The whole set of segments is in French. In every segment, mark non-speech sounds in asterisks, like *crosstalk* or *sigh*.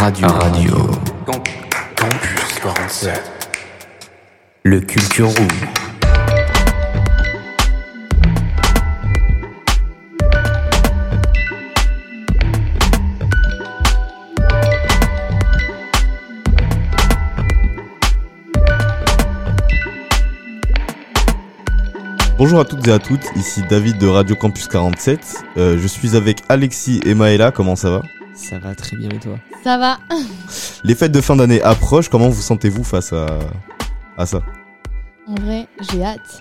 Radio. Radio. Campus 47. Le Culture Room. Bonjour à toutes et à toutes, ici David de Radio Campus 47. Euh, je suis avec Alexis et Maëla, comment ça va? Ça va très bien et toi Ça va. *laughs* Les fêtes de fin d'année approchent, comment vous sentez-vous face à, à ça? En vrai, j'ai hâte.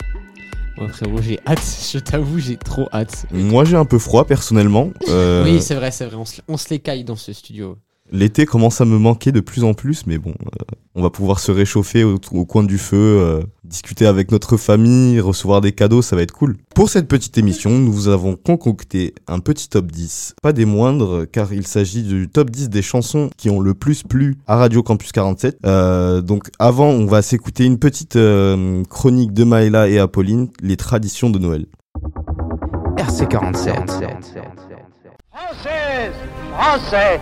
Moi frérot j'ai hâte, *laughs* je t'avoue j'ai trop hâte. Moi j'ai un peu froid personnellement. Euh, *laughs* Oui c'est vrai, c'est vrai, on se, on se les caille dans ce studio. L'été commence à me manquer de plus en plus, mais bon, euh, on va pouvoir se réchauffer au, coin du feu, euh, discuter avec notre famille, recevoir des cadeaux, ça va être cool. Pour cette petite émission, nous vous avons concocté un petit top 10, pas des moindres, car il s'agit du top 10 des chansons qui ont le plus plu à Radio Campus 47. Euh, donc avant, on va s'écouter une petite chronique de Maëla et Apolline, les traditions de Noël. RC47. Française, Français,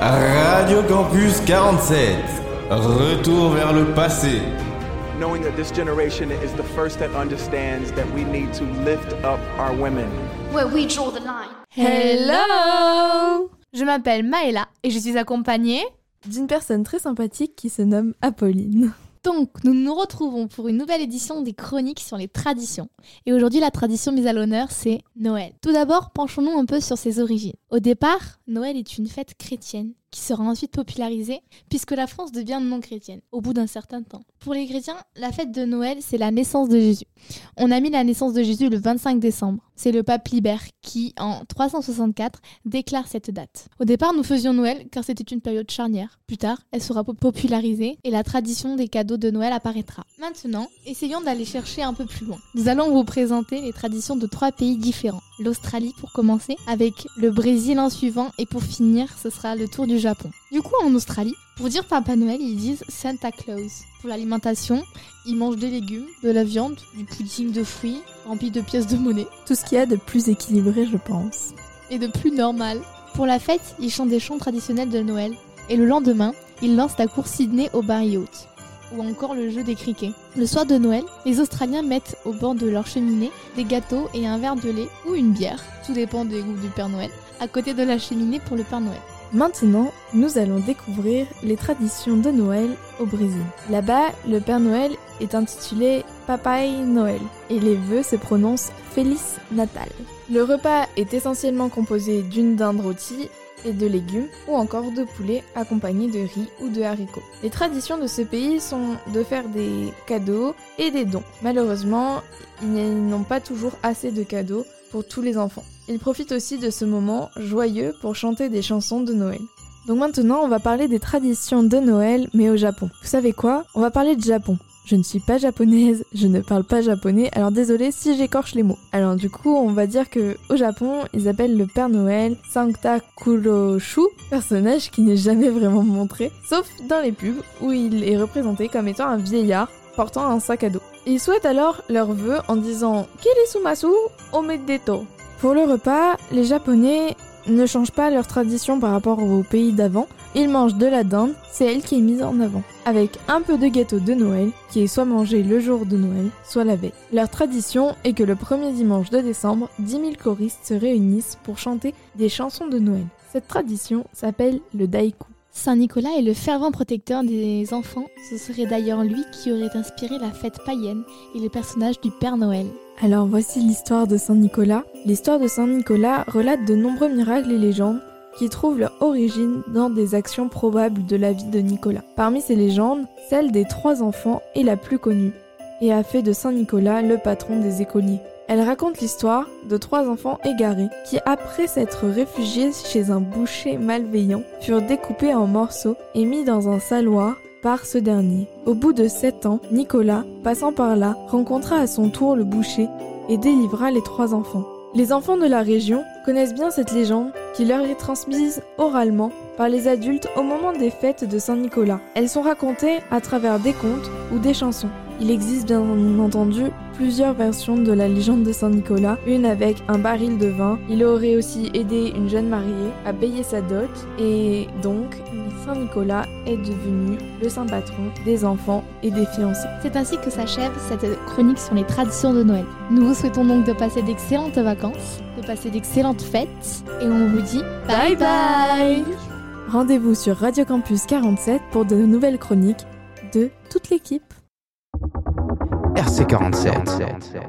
Radio Campus 47. Retour vers le passé. knowing that this generation is the first that understands that we need to lift up our women. where we draw the line. Hello Je m'appelle Maëla et je suis accompagnée. d'une personne très sympathique qui se nomme Apolline. Donc, nous nous retrouvons pour une nouvelle édition des chroniques sur les traditions. Et aujourd'hui, la tradition mise à l'honneur, c'est Noël. Tout d'abord, penchons-nous un peu sur ses origines. Au départ, Noël est une fête chrétienne qui sera ensuite popularisée puisque la France devient non chrétienne au bout d'un certain temps. Pour les chrétiens, la fête de Noël, c'est la naissance de Jésus. On a mis la naissance de Jésus le 25 décembre. C'est le pape Libère qui, en 364, déclare cette date. Au départ, nous faisions Noël car c'était une période charnière. Plus tard, elle sera po- popularisée et la tradition des cadeaux de Noël apparaîtra. Maintenant, essayons d'aller chercher un peu plus loin. Nous allons vous présenter les traditions de trois pays différents. L'Australie pour commencer, avec le Brésil en suivant et pour finir, ce sera le tour du Japon. Du coup, en Australie, pour dire Papa Noël, ils disent Santa Claus. Pour l'alimentation, ils mangent des légumes, de la viande, du pudding de fruits rempli de pièces de monnaie Tout ce qu'il y a de plus équilibré, je pense. et de plus normal. Pour la fête, ils chantent des chants traditionnels de Noël. Et le lendemain, ils lancent la course Sydney au bar yacht. Ou encore le jeu des criquets. Le soir de Noël, les Australiens mettent au bord de leur cheminée des gâteaux et un verre de lait ou une bière, tout dépend des goûts du Père Noël, à côté de la cheminée pour le Père Noël. Maintenant, nous allons découvrir les traditions de Noël au Brésil. Là-bas, le Père Noël est intitulé Papai Noël et les vœux se prononcent Feliz Natal. Le repas est essentiellement composé d'une dinde rôtie et de légumes ou encore de poulet accompagné de riz ou de haricots. Les traditions de ce pays sont de faire des cadeaux et des dons. Malheureusement, ils n'ont pas toujours assez de cadeaux pour tous les enfants. Ils profitent aussi de ce moment joyeux pour chanter des chansons de Noël. Donc maintenant, on va parler des traditions de Noël, mais au Japon. Vous savez quoi? On va parler de Japon. Je ne suis pas japonaise, je ne parle pas japonais, alors désolé si j'écorche les mots. Alors du coup, on va dire que au Japon, ils appellent le Père Noël Sankta Kuroshu, personnage qui n'est jamais vraiment montré, sauf dans les pubs où il est représenté comme étant un vieillard portant un sac à dos. Ils souhaitent alors leurs vœux en disant Kirisumasu Omedeto. Pour le repas, les Japonais ne changent pas leur tradition par rapport au pays d'avant. Ils mangent de la dinde, c'est elle qui est mise en avant, avec un peu de gâteau de Noël, qui est soit mangé le jour de Noël, soit la veille. Leur tradition est que le premier dimanche de décembre, 10 000 choristes se réunissent pour chanter des chansons de Noël. Cette tradition s'appelle le daiku. Saint Nicolas est le fervent protecteur des enfants. Ce serait d'ailleurs lui qui aurait inspiré la fête païenne et le personnage du Père Noël. Alors voici l'histoire de Saint Nicolas. L'histoire de Saint Nicolas relate de nombreux miracles et légendes qui trouvent leur origine dans des actions probables de la vie de Nicolas. Parmi ces légendes, celle des trois enfants est la plus connue et a fait de Saint Nicolas le patron des écoliers. Elle raconte l'histoire de trois enfants égarés qui, après s'être réfugiés chez un boucher malveillant, furent découpés en morceaux et mis dans un saloir par ce dernier. Au bout de sept ans, Nicolas, passant par là, rencontra à son tour le boucher et délivra les trois enfants. Les enfants de la région connaissent bien cette légende qui leur est transmise oralement par les adultes au moment des fêtes de Saint-Nicolas. Elles sont racontées à travers des contes ou des chansons. Il existe bien entendu plusieurs versions de la légende de Saint Nicolas, une avec un baril de vin. Il aurait aussi aidé une jeune mariée à payer sa dot et donc Saint Nicolas est devenu le saint patron des enfants et des fiancés. C'est ainsi que s'achève cette chronique sur les traditions de Noël. Nous vous souhaitons donc de passer d'excellentes vacances, de passer d'excellentes fêtes et on vous dit bye bye Rendez-vous sur Radio Campus 47 pour de nouvelles chroniques de toute l'équipe. RC47.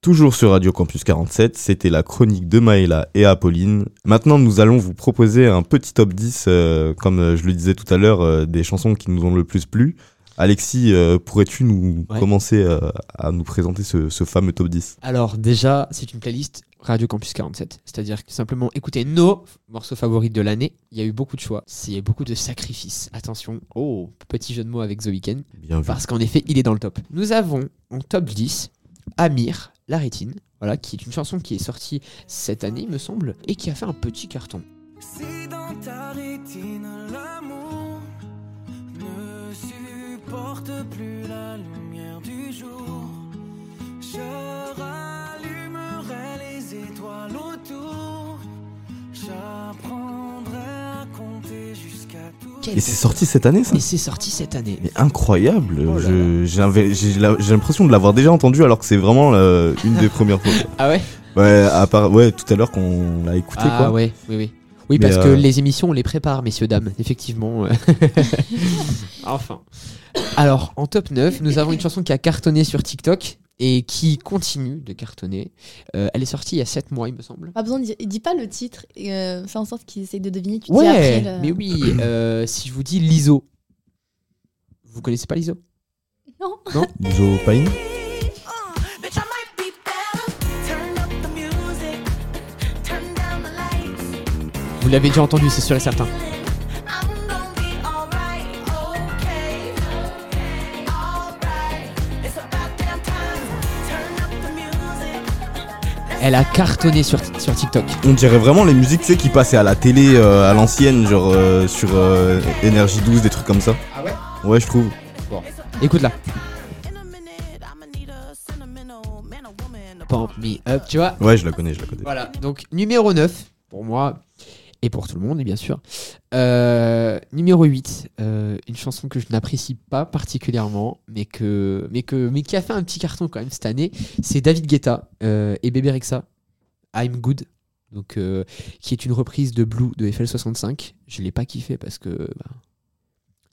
Toujours sur Radio Campus 47, c'était la chronique de Maëla et Apolline. Maintenant, nous allons vous proposer un petit top 10, euh, comme euh, je le disais tout à l'heure, euh, des chansons qui nous ont le plus plu. Alexis, euh, pourrais-tu nous Ouais. commencer euh, à nous présenter ce, ce fameux top 10 Alors déjà, c'est une playlist Radio Campus 47. C'est-à-dire que simplement écouter nos morceaux favoris de l'année. Il y a eu beaucoup de choix. Il y a eu beaucoup de sacrifices. Attention, oh, petit jeu de mots avec The Weeknd. Bien vu. Parce qu'en effet, il est dans le top. Nous avons en top 10 Amir, La Rétine, voilà, qui est une chanson qui est sortie cette année, il me semble, et qui a fait un petit carton. Si dans ta rétine l'amour ne supporte plus la lumière du jour, je Et c'est sorti cette année, ça Et c'est sorti cette année. Mais incroyable Oh J'ai l'impression de l'avoir déjà entendu alors que c'est vraiment une des premières fois. *laughs* Ah ouais Ouais, à part, ouais, tout à l'heure qu'on l'a écouté, Ah quoi. ouais, oui, oui. Oui, Mais, parce que euh, les émissions, on les prépare, messieurs, dames, effectivement. *laughs* enfin. Alors, en top 9, nous avons une chanson qui a cartonné sur TikTok et qui continue de cartonner. Euh, elle est sortie il y a 7 mois, il me semble. Pas besoin de dire, dis pas le titre, et, euh, fais en sorte qu'ils essayent de deviner. Tu dis après Ouais, le- mais oui, euh, si je vous dis l'ISO. Vous connaissez pas l'ISO Non. Non? *laughs* The lights. Vous l'avez déjà entendu, c'est sûr et certain. Elle a cartonné sur, sur TikTok. On dirait vraiment les musiques tu sais, qui passaient à la télé euh, à l'ancienne, genre euh, sur euh, Énergie 12, des trucs comme ça. Ah ouais? Ouais, je trouve. Écoute-la. In a minute, I'ma need a sentimental man or woman. to Pump me up, tu vois? Ouais, je la connais, je la connais. Voilà, donc numéro 9 pour moi et pour tout le monde, bien sûr. Euh, numéro 8, euh, une chanson que je n'apprécie pas particulièrement, mais, que, mais, que, mais qui a fait un petit carton quand même cette année, c'est David Guetta euh, et Bébé Rexa, I'm Good, donc, qui est une reprise de Blue de FL65. Je l'ai pas kiffé parce que bah,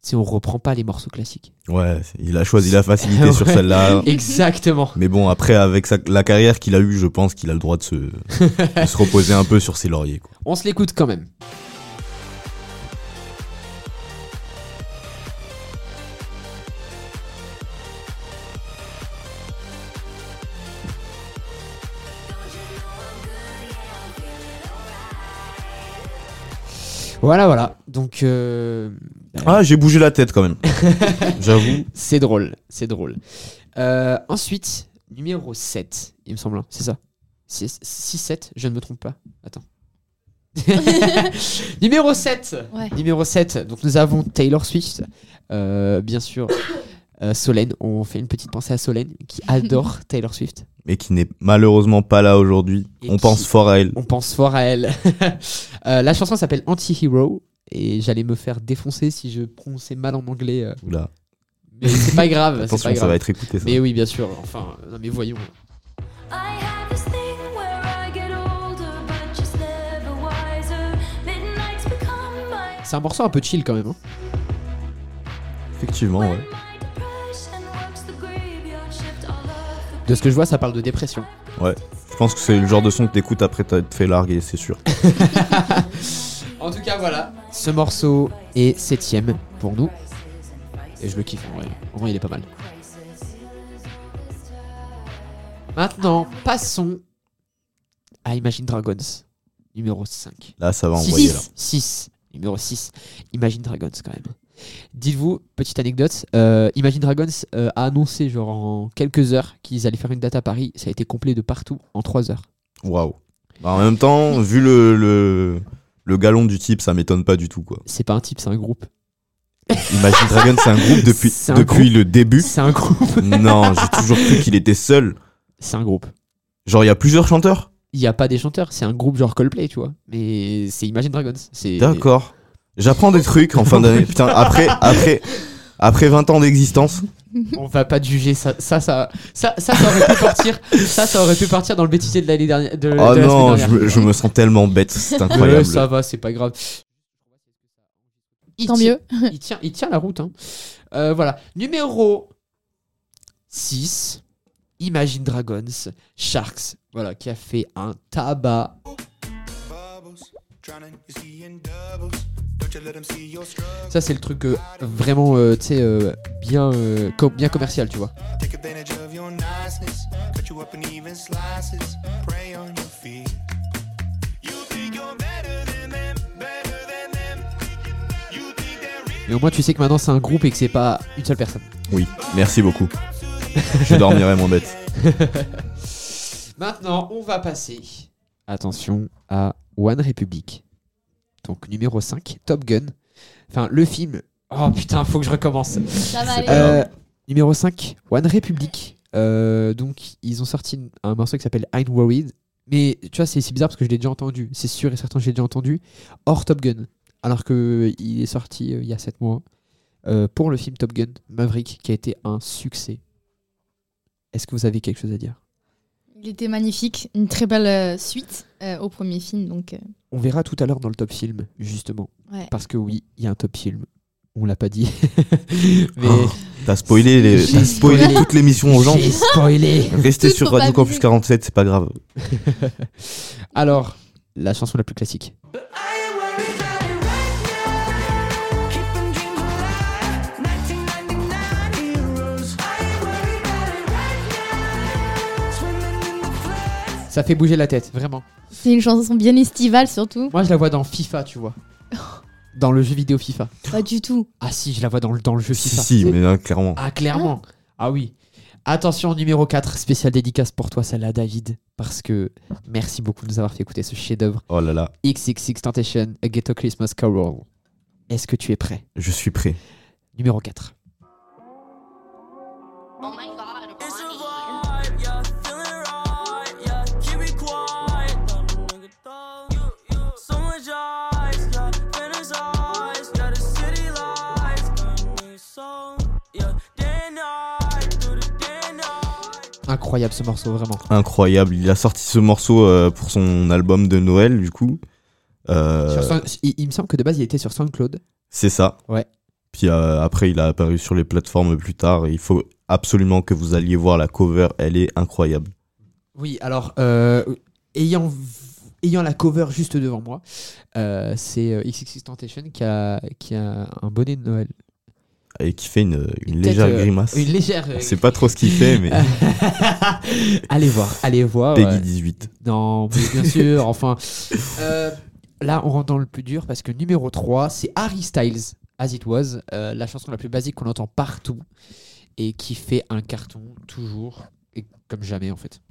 si on reprend pas les morceaux classiques. Ouais, c'est- il a choisi la facilité *laughs* sur celle-là. Exactement. Mais bon, après, avec sa- la carrière qu'il a eue, je pense qu'il a le droit de se, de se reposer un peu sur ses lauriers. Quoi. On se l'écoute quand même. Voilà, voilà. Donc, euh, Ah, j'ai bougé la tête quand même. *laughs* J'avoue. c'est drôle. C'est drôle. Euh, ensuite, numéro 7, il me semble. hein, C'est ça 6-7, je ne me trompe pas. Attends. *laughs* numéro 7 Ouais. Numéro 7, donc nous avons Taylor Swift, euh, bien sûr. euh, Solène, on fait une petite pensée à Solène qui adore *laughs* Taylor Swift. Mais qui n'est malheureusement pas là aujourd'hui. On qui- pense fort à elle. On pense fort à elle. Euh, la chanson s'appelle Anti-Hero et j'allais me faire défoncer si je prononçais mal en anglais. euh, Oula. mais c'est pas grave. c'est Attention, pas ça grave. va être écouté. Ça. Mais oui, bien sûr. Enfin, non, mais voyons. C'est un morceau un peu chill quand même. hein. Effectivement, ouais. De ce que je vois, ça parle de dépression. Je pense que c'est le genre de son que t'écoutes après t'être fait larguer, c'est sûr. *laughs* En tout cas, voilà. Ce morceau est septième pour nous. Et je le kiffe en vrai. En vrai, il est pas mal. Maintenant, passons à Imagine Dragons, numéro 5. Là, ça va envoyer là. 6. Numéro 6. Imagine Dragons, quand même. Dites-vous, petite anecdote, euh, Imagine Dragons euh, a annoncé, genre en quelques heures, qu'ils allaient faire une date à Paris. Ça a été complet de partout en 3 heures. Waouh. Bah, en même temps, vu le, le, le galon du type, ça m'étonne pas du tout, quoi. C'est pas un type, c'est un groupe. Imagine Dragon, c'est un groupe depuis, un depuis groupe. le début. C'est un groupe. *laughs* Non, j'ai toujours cru qu'il était seul. C'est un groupe. Genre, il y a plusieurs chanteurs? Il n'y a pas des chanteurs, c'est un groupe genre Coldplay, tu vois. Mais c'est Imagine Dragons. C'est D'accord. J'apprends des trucs en fin d'année. Putain, après, après, après 20 ans d'existence. On va pas te juger ça, ça, ça, ça, ça, ça aurait pu partir. Ça, ça aurait pu partir dans le bêtisier de l'année dernière. De, de Oh non, je dernière. me, je me sens tellement bête. C'est Ouais, incroyable. ça va, c'est pas grave. Il Tant tient- mieux. Il tient, il tient la route. Hein. Euh, voilà. Numéro 6. Imagine Dragons, Sharks. Voilà, qui a fait un tabac. Ça, c'est le truc euh, vraiment, euh, tu sais, euh, bien, euh, co- bien commercial, tu vois. Et au moins, tu sais que maintenant, c'est un groupe et que c'est pas une seule personne. Oui, merci beaucoup. Je dormirai moins bête. *laughs* Maintenant, on va passer, attention, à One Republic. Donc, numéro 5, Top Gun. Enfin, le film. Oh putain, faut que je recommence. Ça va aller. Euh, numéro 5, One Republic. Euh, donc, ils ont sorti un morceau qui s'appelle I'm Worried. Mais tu vois, c'est bizarre parce que je l'ai déjà entendu. C'est sûr et certain que je l'ai déjà entendu. Hors Top Gun. Alors qu'il est sorti euh, il y a 7 mois. pour le film Top Gun Maverick, qui a été un succès. Est-ce que vous avez quelque chose à dire? Il était magnifique, une très belle euh, suite euh, au premier film. Donc, euh, On verra tout à l'heure dans le top film, justement. Ouais. Parce que oui, il y a un top film. On l'a pas dit. *laughs* Mais Oh, T'as spoilé, les, spoilé spoilé. toute l'émission aux gens. j'ai spoilé. Restez Tout sur Radio Campus abuser. 47, c'est pas grave. *laughs* Alors, la chanson la plus classique. Ça fait bouger la tête, vraiment. c'est une chanson bien estivale surtout. Moi, je la vois dans FIFA, tu vois. *laughs* Dans le jeu vidéo FIFA. Pas du tout. Ah si, je la vois dans le, dans le jeu Si, FIFA. si, mais là, clairement. Ah, clairement. Ah oui. Attention, numéro 4, spécial dédicace pour toi, celle-là, David. Parce que merci beaucoup de nous avoir fait écouter ce chef-d'œuvre. Oh là là, XXX Temptation, A Ghetto Christmas Carol. Est-ce que tu es prêt? Je suis prêt. Numéro 4. Incroyable ce morceau, vraiment. Incroyable. Il a sorti ce morceau euh, pour son album de Noël, du coup. Euh, Sur Sound- il, il me semble que de base, il était sur SoundCloud. c'est ça. Ouais. Puis euh, après, il a apparu sur les plateformes plus tard. Il faut absolument que vous alliez voir la cover. Elle est incroyable. Oui, alors, euh, ayant, v- ayant la cover juste devant moi, euh, c'est euh, XXX Temptation qui a, qui a un bonnet de Noël. Et qui fait une, légère euh, grimace. Une légère. C'est pas trop ce qu'il fait, mais *laughs* allez voir, allez voir. Peggy ouais. 18. Non, mais bien sûr, enfin. Euh, là, on rentre dans le plus dur parce que numéro 3, c'est Harry Styles, As It Was, euh, la chanson la plus basique qu'on entend partout et qui fait un carton toujours et comme jamais en fait.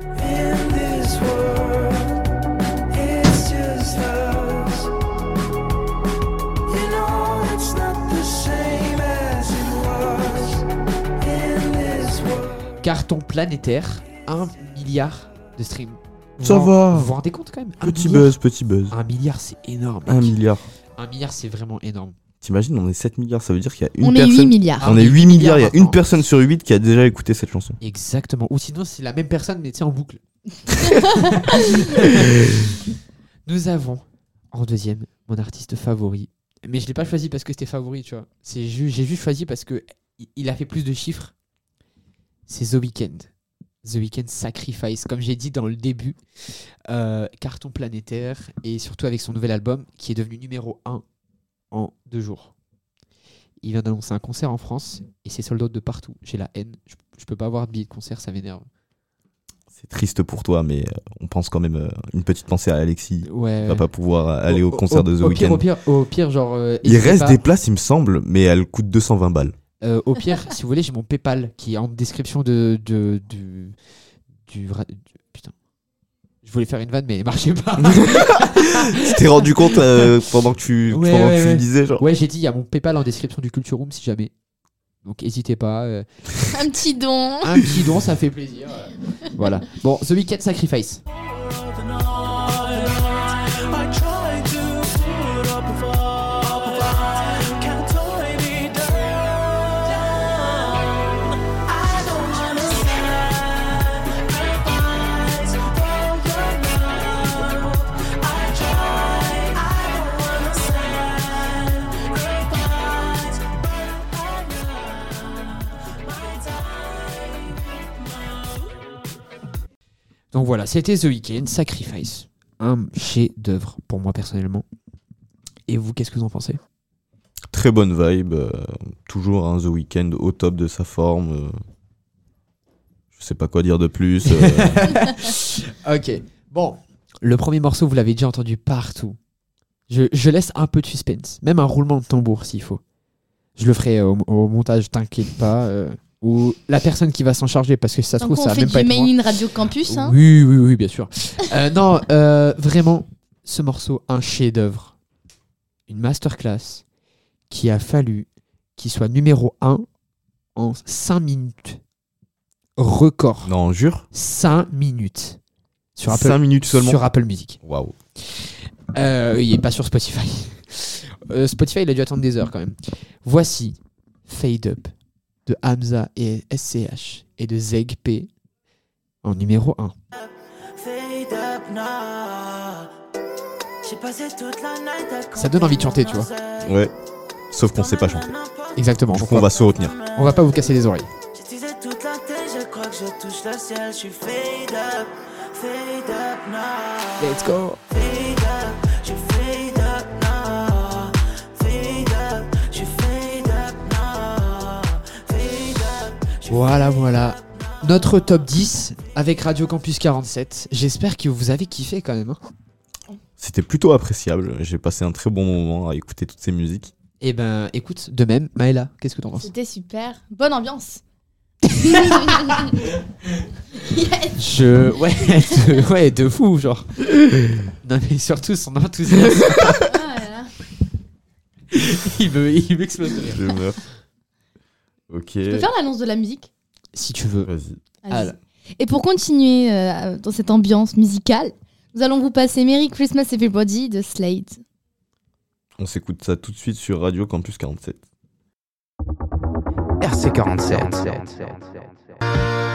Carton planétaire, 1 milliard de streams. Vous Ça vous- va. Vous vous rendez compte quand même? Un Petit milliard? buzz, petit buzz. Un milliard, c'est énorme. Un mec. milliard. Un milliard, c'est vraiment énorme. T'imagines, on est 7 milliards. Ça veut dire qu'il y a une On est personne. 8 milliards. Ah, on est 8 milliards. Il y a une personne sur 8 qui a déjà écouté cette chanson. Exactement. Ou sinon, c'est la même personne, mais tu sais, en boucle. *laughs* Nous avons en deuxième mon artiste favori. Mais je l'ai pas choisi parce que c'était favori, tu vois. C'est ju- j'ai juste choisi parce que i- il a fait plus de chiffres. C'est The Weeknd. The Weeknd Sacrifice, comme j'ai dit dans le début, euh, carton planétaire et surtout avec son nouvel album qui est devenu numéro 1 en deux jours. Il vient d'annoncer un concert en France et c'est sold out de partout. J'ai la haine. Je, je peux pas avoir de billet de concert, ça m'énerve. C'est triste pour toi, mais euh, on pense quand même euh, une petite pensée à Alexis. Ouais. Il va pas pouvoir aller au, concert de The au pire, Weeknd. au pire, au pire, genre. euh, Il reste pas. des places, il me semble, mais elles coûtent 220 balles. Euh, au pire, si vous voulez, j'ai mon PayPal qui est en description de, de, du, du, ra- du- Putain. Je voulais faire une vanne, mais elle marchait pas. *laughs* Tu t'es rendu compte euh, pendant que tu, Ouais, pendant ouais, que tu ouais. disais, genre. ouais, j'ai dit, il y a mon PayPal en description du Culture Room si jamais. Donc n'hésitez pas. euh, Un petit don. un petit don, ça fait plaisir. euh. voilà. Bon, The Weeknd Sacrifice. Donc voilà, c'était The Weeknd Sacrifice. Un chef-d'œuvre pour moi personnellement. Et vous, qu'est-ce que vous en pensez? Très bonne vibe. euh, toujours un The Weeknd au top de sa forme. euh. je sais pas quoi dire de plus. euh. *laughs* Ok. Bon, le premier morceau, vous l'avez déjà entendu partout. Je, je laisse un peu de suspense, même un roulement de tambour s'il faut. Je le ferai au, au montage, t'inquiète pas. Ou la personne qui va s'en charger, parce que si ça se trouve, on ça va fait même du pas être moi. main in Radio Campus. Hein. Oui, oui, oui, bien sûr. Euh, *laughs* non, euh, vraiment, ce morceau, un chef-d'œuvre, une masterclass qui a fallu qu'il soit numéro 1 en 5 minutes. Record. non, jure 5 minutes. Sur Apple, 5 minutes seulement. Sur Apple Music. Waouh. Euh, il est pas sur Spotify. *laughs* Euh, Spotify, il a dû attendre des heures quand même. Voici Fade Up de Hamza et SCH et de Zeg P en numéro 1. Ça donne envie de chanter, tu vois. Ouais. Sauf qu'on sait pas chanter. Exactement. Du Donc coup, on va se retenir. on va pas vous casser les oreilles. J'utilisais toute Voilà, voilà. Notre top 10 avec Radio Campus 47. J'espère que vous avez kiffé quand même. hein. C'était plutôt appréciable. J'ai passé un très bon moment à écouter toutes ces musiques. Eh ben, écoute, de même, Maëla, qu'est-ce que t'en penses? C'était super. Bonne ambiance. *laughs* Je. Ouais, de... ouais, de fou, genre. non, mais surtout son enthousiasme. Ah il me- il m'explose de rire. Je meurs. Ok. Je peux faire l'annonce de la musique si tu veux. Vas-y. Et pour continuer euh, dans cette ambiance musicale, nous allons vous passer Merry Christmas Everybody de Slade. On s'écoute ça tout de suite sur Radio Campus 47. RC 47. 47. 47. 47.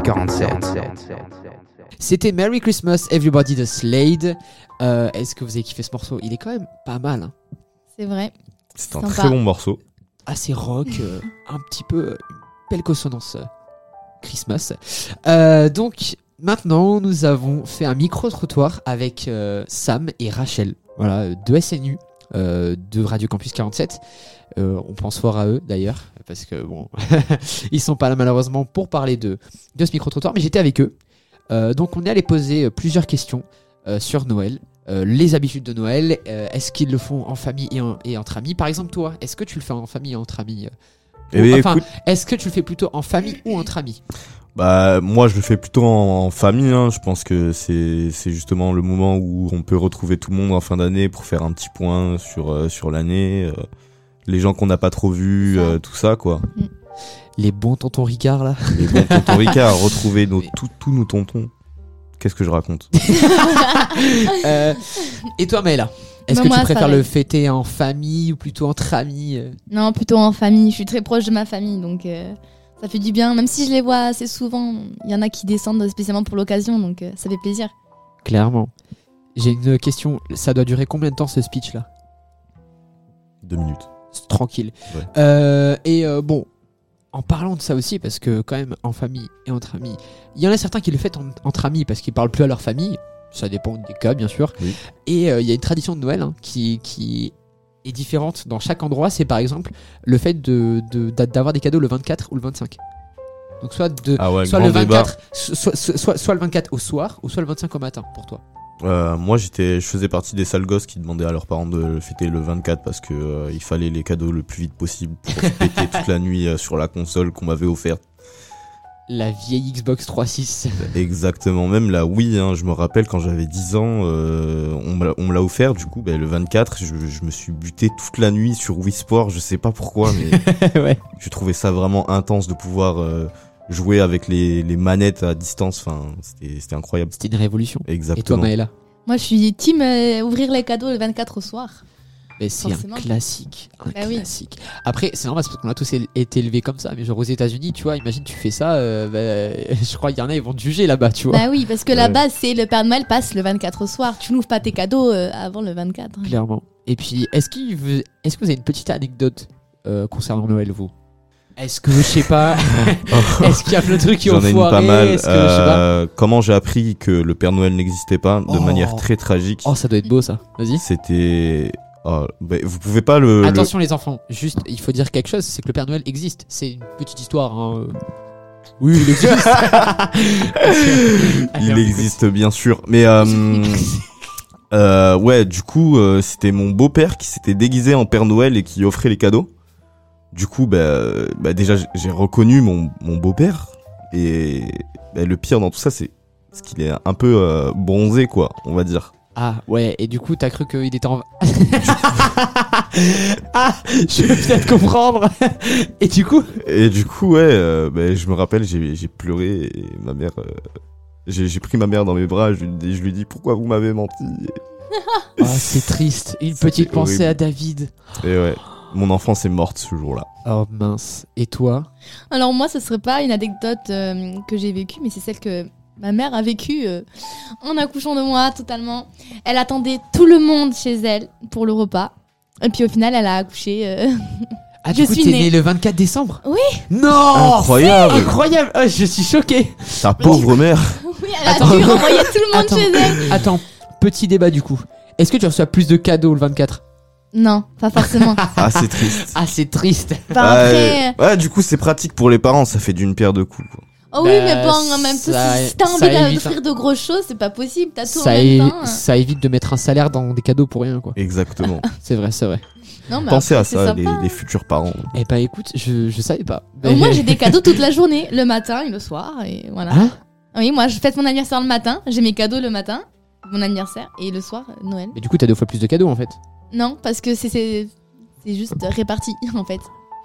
RC47. C'était Merry Christmas Everybody de Slade. Euh, Est-ce que vous avez kiffé ce morceau? Il est quand même pas mal. hein. C'est vrai. C'est un Sympa. très bon morceau. Assez rock, euh, un petit peu euh, une belle consonance euh, Christmas. Euh, donc maintenant, nous avons fait un micro-trottoir avec euh, Sam et Rachel, voilà, euh, de SNU, de Radio Campus 47. Euh, on pense fort à eux d'ailleurs, parce que bon, *laughs* ils sont pas là malheureusement pour parler de, de ce micro-trottoir, mais j'étais avec eux. Euh, donc on est allé poser euh, plusieurs questions euh, sur Noël. Euh, les habitudes de Noël, euh, est-ce qu'ils le font en famille et, en- et entre amis? Par exemple, toi, est-ce que tu le fais en famille et entre amis euh, Eh enfin, écoute- est-ce que tu le fais plutôt en famille ou entre amis? Bah moi je le fais plutôt en, en famille. Hein. Je pense que c'est c'est justement le moment où on peut retrouver tout le monde en fin d'année pour faire un petit point sur euh, sur l'année, euh, les gens qu'on n'a pas trop vus, euh, tout ça quoi. Les bons tontons Ricard là. Les bons tontons Ricard, *laughs* retrouver nos tous tous nos tontons. Qu'est-ce que je raconte? *laughs* Euh, et toi, Maëla Est-ce Bah, que moi, tu préfères le fêter en famille ou plutôt entre amis Non, plutôt en famille. Je suis très proche de ma famille, donc euh, ça fait du bien. Même si je les vois assez souvent, il y en a qui descendent spécialement pour l'occasion, donc euh, ça fait plaisir. Clairement. J'ai une question. Ça doit durer combien de temps ce speech là Deux minutes. Tranquille. Ouais. Euh, et euh, bon, en parlant de ça aussi, parce que quand même en famille et entre amis, il y en a certains qui le font en- entre amis parce qu'ils parlent plus à leur famille. Ça dépend des cas, bien sûr. Oui. Et euh, il y a une tradition de Noël hein, qui, qui est différente dans chaque endroit. C'est par exemple le fait de de- d'avoir des cadeaux le 24 ou le 25. Donc soit, de, Ah ouais, soit le débat. 24, soit, soit, soit- soit le 24 au soir ou soit le 25 au matin pour toi. Euh, moi, j'étais, je faisais partie des sales gosses qui demandaient à leurs parents de fêter le 24 parce que euh, il fallait les cadeaux le plus vite possible pour se *laughs* péter toute la nuit euh, sur la console qu'on m'avait offerte. La vieille Xbox 3.6. *laughs* Exactement, même la Wii, hein, je me rappelle quand j'avais 10 ans, euh, on me l'a- on me l'a offert, du coup, ben, le 24, je, je me suis buté toute la nuit sur Wii Sport, je sais pas pourquoi, mais *laughs* ouais. je trouvais ça vraiment intense de pouvoir euh, jouer avec les, les manettes à distance, enfin, c'était c'était incroyable. C'était une révolution. Exactement. Et toi, Maëla? Moi, je suis team euh, ouvrir les cadeaux le 24 au soir. Mais c'est un classique. Un Bah oui. classique. Après, c'est normal, c'est parce qu'on a tous été élevés comme ça. Mais genre aux États-Unis, tu vois, imagine, tu fais ça, euh, bah, *laughs* je crois qu'il y en a, ils vont te juger là-bas, tu vois. Bah oui, parce que Ouais. là-bas, c'est le Père Noël passe le 24 au soir. Tu n'ouvres pas tes cadeaux euh, avant le 24. Clairement. Et puis, est-ce qu'il veut- est-ce que vous avez une petite anecdote euh, concernant Noël, vous? Est-ce que, je sais pas, *laughs* *laughs* est-ce qu'il y a plein de trucs qui ont J'en ai une foiré pas mal. Que, pas? Comment j'ai appris que le Père Noël n'existait pas de Oh. manière très tragique? Oh, ça doit être beau, ça. Vas-y. C'était. Oh, ben, vous pouvez pas le. le- Attention, les enfants. Juste, il faut dire quelque chose c'est que le Père Noël existe. C'est une petite histoire. hein. Oui, il existe. *laughs* Il existe bien sûr, mais euh, *laughs* euh, ouais, du coup, euh, c'était mon beau-père qui s'était déguisé en Père Noël et qui offrait les cadeaux. Du coup, bah, bah, déjà, j'ai- reconnu mon, mon beau-père et bah, le pire dans tout ça, c'est qu'il est un peu bronzé, quoi, on va dire. Ah ouais, et du coup, t'as cru qu'il était en. *laughs* ah, je peux peut-être comprendre. *laughs* et du coup Et du coup, ouais, euh, bah, je me rappelle, j'ai j'ai pleuré et ma mère. euh, j'ai pris ma mère dans mes bras, je lui, dis- je lui dis pourquoi vous m'avez menti. Oh, *laughs* c'est triste. Une petite pensée horrible. à David. Et ouais, mon enfance est morte ce jour-là. Oh mince. Et toi? Alors moi, ce serait pas une anecdote euh, que j'ai vécue, mais c'est celle que ma mère a vécue euh, en accouchant de moi totalement. Elle attendait tout le monde chez elle pour le repas. Et puis au final, elle a accouché. euh, *laughs* Ah, Je du coup, suis t'es née. né le 24 décembre? Oui. Non Incroyable. Incroyable Oh, Je suis choqué Ta pauvre mère. *laughs* Oui, elle a dû renvoyer tout le monde Attends. chez elle. Attends, petit débat du coup. Est-ce que tu reçois plus de cadeaux le 24 Non, pas forcément. *laughs* Ah, c'est triste. Ah, c'est triste. Bah, après... ouais, ouais, du coup, c'est pratique pour les parents, ça fait d'une pierre deux coups. quoi. Oh oui, Bah, mais bon, en même temps, ça- si, t'as envie d'offrir de grosses choses, c'est pas possible. T'as tout en ça, même é- temps. hein. ça évite de mettre un salaire dans des cadeaux pour rien, quoi. Exactement. *laughs* C'est vrai, c'est vrai. Non, mais Pensez après, à ça, les, hein. les futurs parents. Eh bah écoute, je, je savais pas. Au moins, *laughs* j'ai des cadeaux toute la journée, le matin et le soir, et voilà. Hein oui, moi, je fête mon anniversaire le matin, j'ai mes cadeaux le matin, mon anniversaire, et le soir, Noël. Mais du coup, t'as deux fois plus de cadeaux en fait. Non, parce que c'est juste réparti, en fait.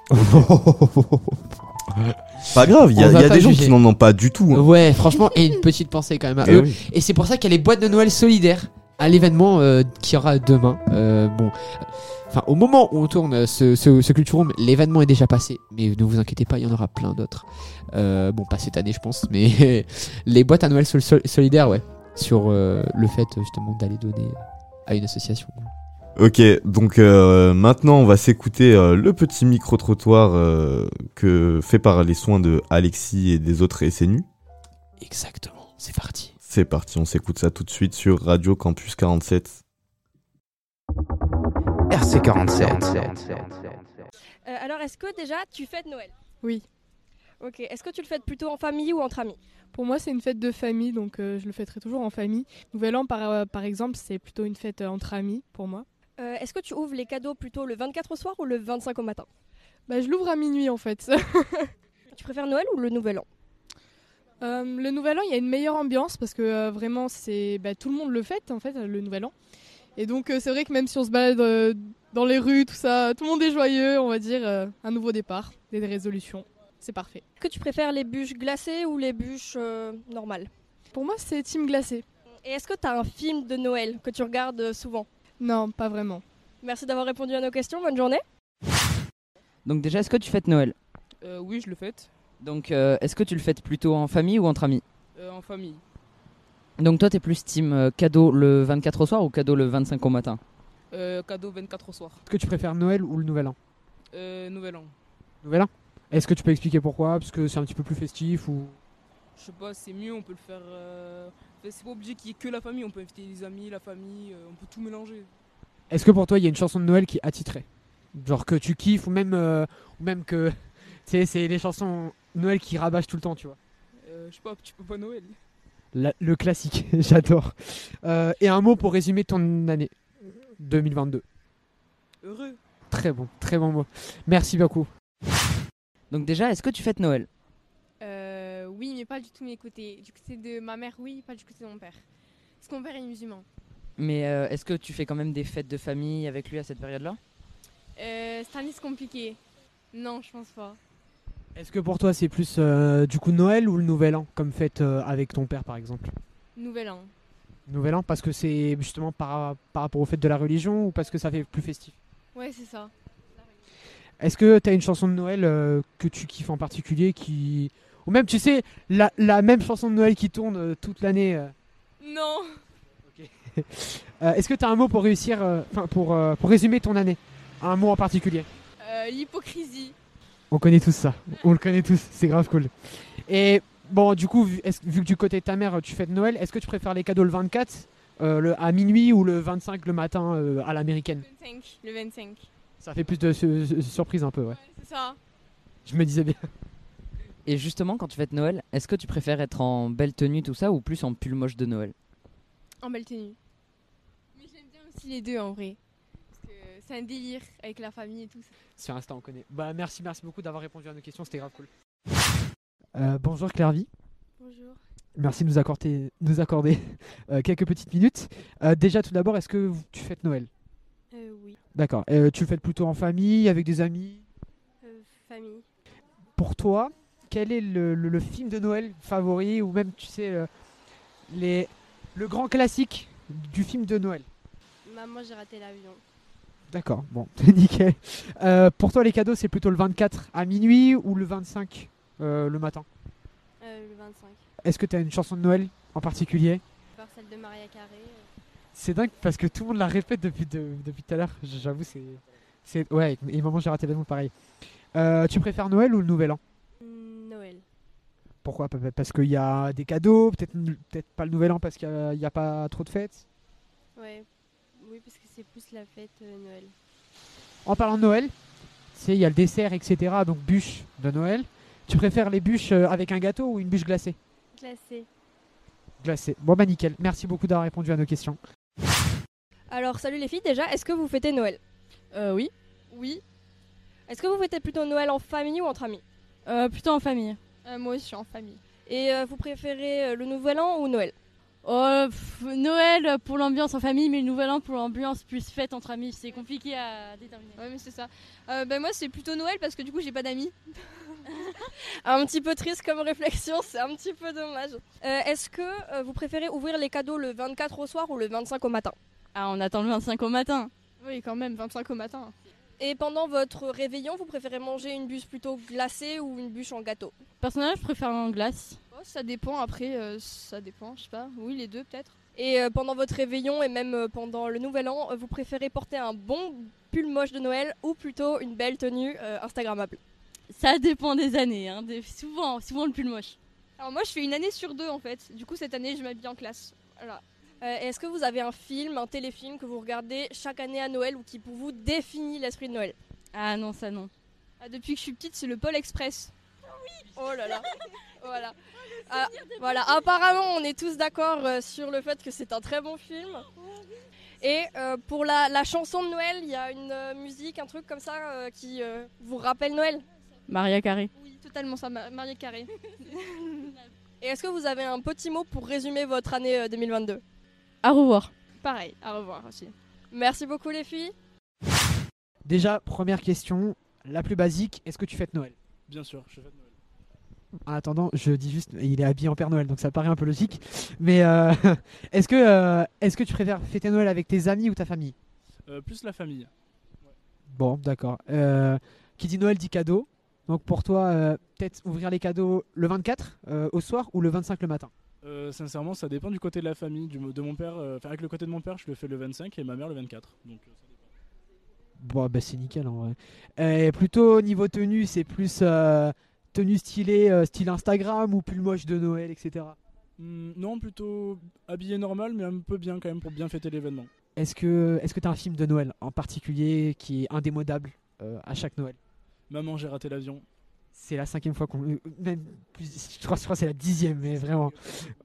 *laughs* Pas grave, il y a, y des gens qui n'en ont pas du tout. hein. Ouais, franchement, et une petite pensée quand même à Eh eux. oui. Et c'est pour ça qu'il y a les boîtes de Noël solidaires à l'événement euh, qui aura demain. Euh, bon, enfin au moment où on tourne ce, ce, ce Culture Room, l'événement est déjà passé, mais ne vous inquiétez pas, il y en aura plein d'autres. Euh, bon, pas cette année, je pense, mais *laughs* les boîtes à Noël sol- sol- solidaires, ouais, sur euh, le fait justement d'aller donner à une association. Ok, donc euh, maintenant on va s'écouter euh, le petit micro-trottoir euh, que fait par les soins de Alexis et des autres SNU. Exactement, c'est parti. C'est parti, on s'écoute ça tout de suite sur Radio Campus 47. RC47. Euh, alors, est-ce que déjà tu fêtes Noël? Oui. Ok. Est-ce que tu le fêtes plutôt en famille ou entre amis? Pour moi, c'est une fête de famille, donc euh, je le fêterai toujours en famille. Nouvel An, par, euh, par exemple, c'est plutôt une fête euh, entre amis pour moi. Euh, Est-ce que tu ouvres les cadeaux plutôt le 24 au soir ou le 25 au matin? Bah, je l'ouvre à minuit en fait. *laughs* *laughs* Tu préfères Noël ou le Nouvel An? Euh, le Nouvel An, il y a une meilleure ambiance parce que euh, vraiment, c'est bah, tout le monde le fête en fait, le Nouvel An. Et donc, c'est vrai que même si on se balade dans les rues, tout ça, tout le monde est joyeux, on va dire, un nouveau départ, des résolutions. C'est parfait. Est-ce que tu préfères les bûches glacées ou les bûches normales? Pour moi, c'est team glacé. Et est-ce que tu as un film de Noël que tu regardes souvent? Non, pas vraiment. Merci d'avoir répondu à nos questions. Bonne journée. Donc déjà, est-ce que tu fêtes Noël? Euh, oui, je le fête. Donc euh, est-ce que tu le fêtes plutôt en famille ou entre amis? Euh, en famille. Donc toi, t'es plus team euh, cadeau le 24 au soir ou cadeau le 25 au matin? Euh, cadeau 24 au soir. Est-ce que tu préfères Noël ou le Nouvel An? Euh, nouvel an. Nouvel An? Est-ce que tu peux expliquer pourquoi? Parce que c'est un petit peu plus festif ou Je sais pas, c'est mieux, on peut le faire. euh, enfin, C'est pas obligé qu'il y ait que la famille, on peut inviter les amis, la famille, euh, on peut tout mélanger. Est-ce que pour toi il y a une chanson de Noël qui attitrait Genre que tu kiffes ou même, euh, ou même que. *laughs* Tu sais, c'est les chansons Noël qui rabâchent tout le temps, tu vois? Euh, je sais pas, tu peux pas Noël. La- le classique, *laughs* j'adore. Euh, et un mot pour résumer ton année 2022. Heureux. Très bon, très bon mot. Merci beaucoup. Donc déjà, est-ce que tu fêtes Noël? Oui, mais pas du tout mes côtés. Du côté de ma mère, oui, pas du côté de mon père. Parce que mon père est musulman. Mais euh, est-ce que tu fais quand même des fêtes de famille avec lui à cette période-là? Euh, cette année, c'est compliqué. Non, je pense pas. Est-ce que pour toi c'est plus euh, du coup Noël ou le Nouvel An comme fête euh, avec ton père par exemple? Nouvel an. Nouvel An parce que c'est justement par, par rapport au fait de la religion ou parce que ça fait plus festif? Ouais, c'est ça. Est-ce que tu as une chanson de Noël euh, que tu kiffes en particulier qui ou même tu sais la, la même chanson de Noël qui tourne euh, toute l'année euh. Non. *laughs* Euh, Est-ce que tu as un mot pour réussir euh, enfin pour euh, pour résumer ton année? Un mot en particulier Euh, L'hypocrisie. On connaît tous ça. On le connaît tous, c'est grave cool. Et bon, du coup, vu, est-ce- vu que du côté de ta mère, tu fêtes Noël, est-ce que tu préfères les cadeaux le 24 euh, le, à minuit ou le 25 le matin euh, à l'américaine? 25. Le 25. Ça fait plus de su- su- surprise un peu, ouais. C'est ça. Je me disais bien. Et justement, quand tu fêtes Noël, est-ce que tu préfères être en belle tenue, tout ça, ou plus en pull moche de Noël En belle tenue. Mais j'aime bien aussi les deux en vrai. Parce que c'est un délire avec la famille et tout. Sur Insta, on connaît. Bah, merci, merci beaucoup d'avoir répondu à nos questions, c'était grave cool. Euh, bonjour Clairvy. Bonjour. Merci de nous accorder, nous accorder euh, quelques petites minutes. Euh, déjà, tout d'abord, est-ce que vous- tu fêtes Noël? Euh, oui. D'accord. Euh, tu le fêtes plutôt en famille, avec des amis? Euh, famille. Pour toi, quel est le, le- le film de Noël favori ou même, tu sais, euh, les, le grand classique du film de Noël? Maman, j'ai raté l'avion. D'accord, bon, *laughs* nickel. Euh, pour toi, les cadeaux, c'est plutôt le 24 à minuit ou le 25 euh, le matin? Euh, le 25. Est-ce que tu as une chanson de Noël en particulier? Par celle de Maria Carré. C'est dingue parce que tout le monde la répète depuis, de- depuis tout à l'heure. J'avoue, c'est. Ouais, et maman, j'ai raté l'avion, pareil. Tu préfères Noël ou le Nouvel An? Pourquoi? Parce qu'il y a des cadeaux, peut-être peut pas le Nouvel An parce qu'il n'y a, pas trop de fêtes? Ouais. Oui, parce que c'est plus la fête euh, Noël. En parlant de Noël, tu sais, il y a le dessert, etc. Donc bûche de Noël. Tu préfères les bûches euh, avec un gâteau ou une bûche glacée? Glacé. Glacée. Bon bah nickel. Merci beaucoup d'avoir répondu à nos questions. Alors, salut les filles, déjà, est-ce que vous fêtez Noël? Euh, oui. Oui. Est-ce que vous fêtez plutôt Noël en famille ou entre amis? Euh, plutôt en famille. Moi aussi, en famille. Et euh, vous préférez euh, le Nouvel An ou Noël? Oh, pff, Noël pour l'ambiance en famille, mais le Nouvel An pour l'ambiance plus fête entre amis. C'est compliqué à déterminer. Ouais, mais c'est ça. Euh, ben moi, c'est plutôt Noël parce que du coup, j'ai pas d'amis. *laughs* un petit peu triste comme réflexion, c'est un petit peu dommage. Euh, Est-ce que euh, vous préférez ouvrir les cadeaux le 24 au soir ou le 25 au matin? Ah, on attend le 25 au matin. Oui, quand même, 25 au matin. Et pendant votre réveillon, vous préférez manger une bûche plutôt glacée ou une bûche en gâteau? Personnellement, je préfère en glace. Oh, ça dépend, après, euh, ça dépend, je sais pas. Oui, les deux peut-être. Et euh, pendant votre réveillon et même euh, pendant le nouvel an, euh, vous préférez porter un bon pull moche de Noël ou plutôt une belle tenue euh, Instagrammable? Ça dépend des années, hein, des- souvent, souvent le pull moche. Alors moi, je fais une année sur deux en fait. Du coup, cette année, je m'habille en classe. Voilà. Euh, Est-ce que vous avez un film, un téléfilm que vous regardez chaque année à Noël ou qui pour vous définit l'esprit de Noël? Ah non, ça non. Ah, depuis que je suis petite, c'est le Pôle Express. Oh là là *laughs* *laughs* Voilà. Ah, voilà, apparemment on est tous d'accord euh, sur le fait que c'est un très bon film. Et euh, pour la, la chanson de Noël, il y a une euh, musique, un truc comme ça euh, qui euh, vous rappelle Noël? Maria Carré. Oui, totalement ça, Ma- Marie Carré. *laughs* Et est-ce que vous avez un petit mot pour résumer votre année euh, 2022 À revoir. Pareil, à revoir aussi. Merci beaucoup les filles. Déjà, première question, la plus basique, est-ce que tu fêtes Noël? Bien sûr, je fête Noël. En attendant, je dis juste, il est habillé en Père Noël, donc ça paraît un peu logique. Mais euh, *laughs* est-ce que, euh, est-ce que tu préfères fêter Noël avec tes amis ou ta famille? Euh, plus la famille. Bon, d'accord. Euh, qui dit Noël dit cadeau. Donc pour toi, euh, peut-être ouvrir les cadeaux le 24 euh, au soir ou le 25 le matin? Euh, sincèrement, ça dépend du côté de la famille. Du, de mon père, euh, avec le côté de mon père, je le fais le 25 et ma mère le 24. Donc, euh, ça dépend. Bon, bah c'est nickel en vrai. Euh, plutôt au niveau tenue, c'est plus tenue stylée, style Instagram ou pull moche de Noël, etc. Hmm, non, plutôt habillé normal, mais un peu bien quand même pour bien fêter l'événement. Est-ce que est-ce que t'as un film de Noël en particulier qui est indémodable à chaque Noël? Maman, j'ai raté l'avion. C'est la cinquième fois qu'on. euh, Même plus, je crois, je crois que c'est la dixième, mais vraiment.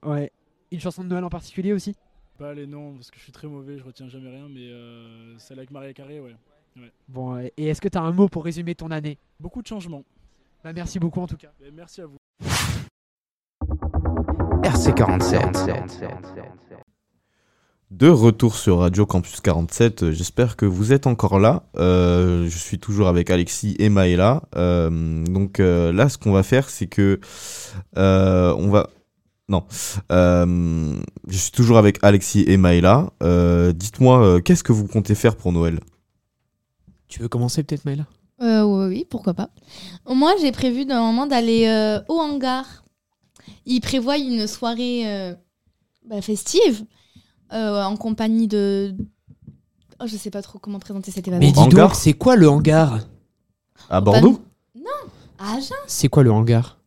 Ouais. Une chanson de Noël en particulier aussi? Pas les noms, parce que je suis très mauvais, je retiens jamais rien, mais euh, celle avec Maria Carré, ouais. ouais. Bon, et est-ce que t'as un mot pour résumer ton année? Beaucoup de changements. Bah, merci beaucoup en tout cas. Et merci à vous. RC47. De retour sur Radio Campus 47, euh, j'espère que vous êtes encore là. Euh, je suis toujours avec Alexis et Maëla. Euh, donc euh, là, ce qu'on va faire, c'est que euh, on va. Non, Euh, je suis toujours avec Alexis et Maëla. Euh, Dites-moi, euh, qu'est-ce que vous comptez faire pour Noël? Tu veux commencer peut-être, Maëla? Euh, oui, oui, pourquoi pas. Moi, j'ai prévu d'un moment d'aller euh, au hangar. Ils prévoient une soirée euh, bah, festive euh, en compagnie de. Oh, je sais pas trop comment présenter cet événement. Mais dis donc, c'est quoi le hangar? À Bordeaux? Non, à Agen C'est quoi le hangar?